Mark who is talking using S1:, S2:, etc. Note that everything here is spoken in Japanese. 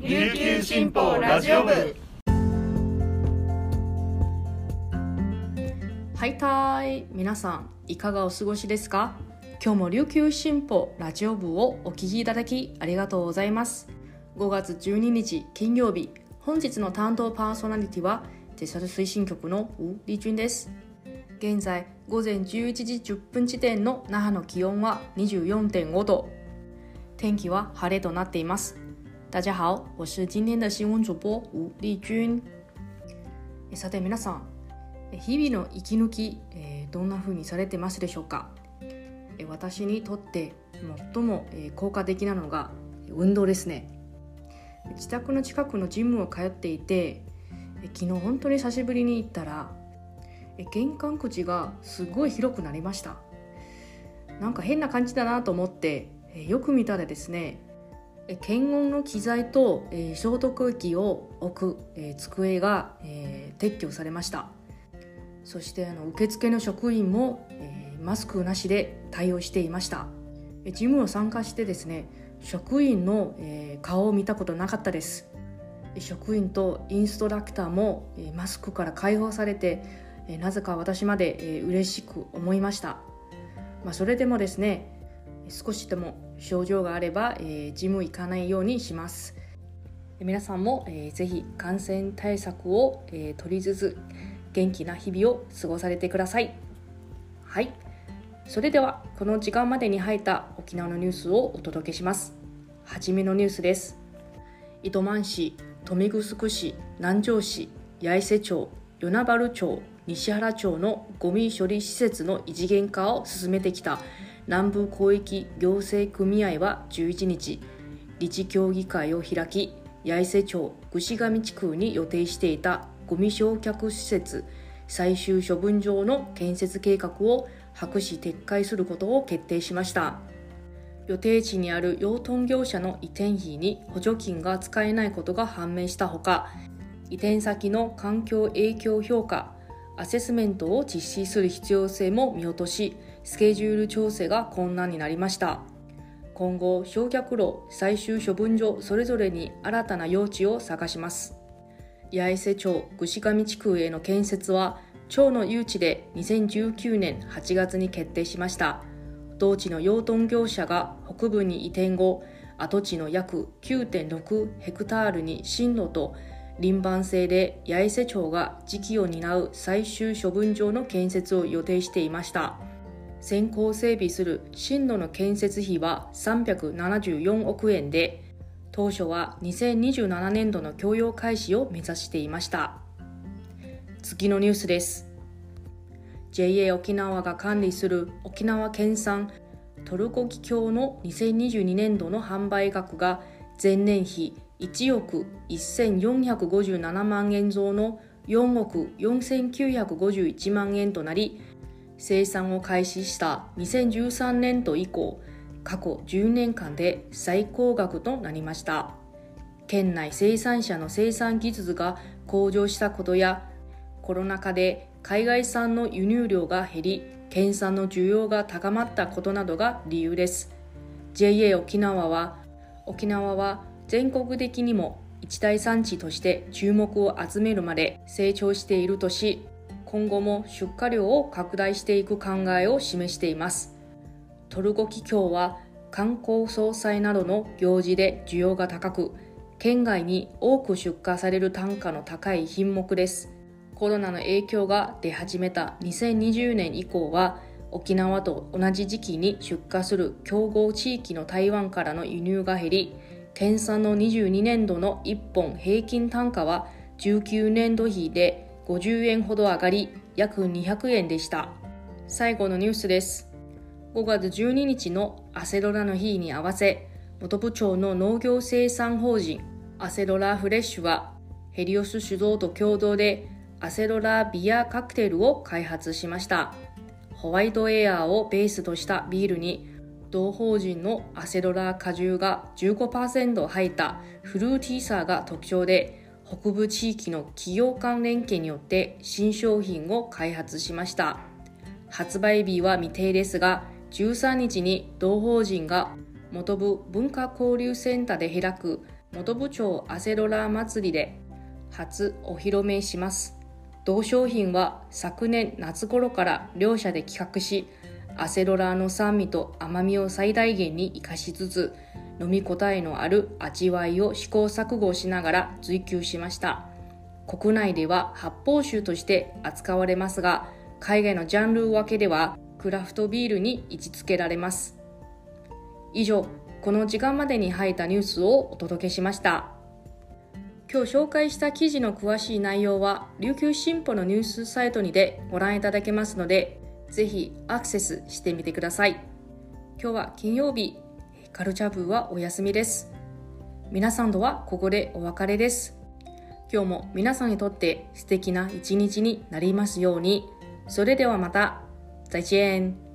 S1: 琉球新報ラジオ部。
S2: はいたい。皆さんいかがお過ごしですか？今日も琉球新報ラジオ部をお聞きいただきありがとうございます。5月12日金曜日本日の担当パーソナリティはテサル推進局のウ・リジュンです。現在午前11時10分時点の那覇の気温は24.5度。天気は晴れとなっています。大家好我是今天的新聞主播吴丽君。さて皆さん日々の息抜き、えー、どんな風にされてますでしょうか？私にとって最も効果的なのが運動ですね。自宅の近くのジムを通っていて昨日本当に久しぶりに行ったら玄関口がすごい広くなりました。なんか変な感じだなと思ってよく見たらですね検温の機材と消毒液を置く机が撤去されました。そして受付の職員もマスクなしで対応していました。ジムを参加してですね職員の顔を見たことなかったです。職員とインストラクターもマスクから解放されてなぜか私まで嬉しく思いました、まあ、それでもですね少しでも症状があれば、えー、ジム行かないようにします。皆さんも、えー、ぜひ感染対策を、えー、取りつつ元気な日々を過ごされてください。はい。それではこの時間までに入った沖縄のニュースをお届けします。はじめのニュースです。糸満市豊見城市南城市八重瀬町与那原町西原町のゴミ処理施設の異次元化を進めてきた南部広域行政組合は11日理事協議会を開き八重瀬町串上地区に予定していたゴミ焼却施設最終処分場の建設計画を白紙撤回することを決定しました。予定地にある養豚業者の移転費に補助金が使えないことが判明したほか移転先の環境影響評価アセスメントを実施する必要性も見落としスケジュール調整が困難になりました。今後焼却炉最終処分場それぞれに新たな用地を探します。八重瀬町串上地区への建設は町の誘致で2019年8月に決定しました。同地の養豚業者が北部に移転後跡地の約9.6ヘクタールに進路と輪番制で八重瀬町が時期を担う最終処分場の建設を予定していました。先行整備する進路の建設費は374億円で当初は2027年度の供用開始を目指していました。次のニュースです。JA 沖縄が管理する沖縄県産トルコギ橋の2022年度の販売額が前年比1億1457万円増の4億4951万円となり生産を開始した2013年度以降過去10年間で最高額となりました。県内生産者の生産技術が向上したことやコロナ禍で海外産の輸入量が減り県産の需要が高まったことなどが理由です。JA 沖縄は沖縄は全国的にも一大産地として注目を集めるまで成長しているとし今後も出荷量を拡大していく考えを示しています。トルコキキョウは観光総裁などの行事で需要が高く県外に多く出荷される単価の高い品目です。コロナの影響が出始めた2020年以降は沖縄と同じ時期に出荷する競合地域の台湾からの輸入が減り県産の22年度の1本平均単価は19年度比で50円ほど上がり約200円でした。最後のニュースです。5月12日のアセロラの日に合わせ元部長の農業生産法人アセロラフレッシュはヘリオス酒造と共同でアセロラビアカクテルを開発しました。ホワイトエアーをベースとしたビールに同法人のアセロラ果汁が15%入ったフルーティーさが特徴で北部地域の企業間連携によって新商品を開発しました。発売日は未定ですが13日に同法人が元部文化交流センターで開く元部長アセロラ祭りで初お披露目します。同商品は昨年夏頃から両社で企画しアセロラの酸味と甘みを最大限に生かしつつ飲み応えのある味わいを試行錯誤しながら追求しました。国内では発泡酒として扱われますが海外のジャンル分けではクラフトビールに位置づけられます。以上この時間までに入ったニュースをお届けしました。今日紹介した記事の詳しい内容は琉球新報のニュースサイトにでご覧いただけますのでぜひアクセスしてみてください。今日は金曜日。カルチャー部はお休みです。皆さんとはここでお別れです。今日も皆さんにとって素敵な一日になりますように。それではまた。再见。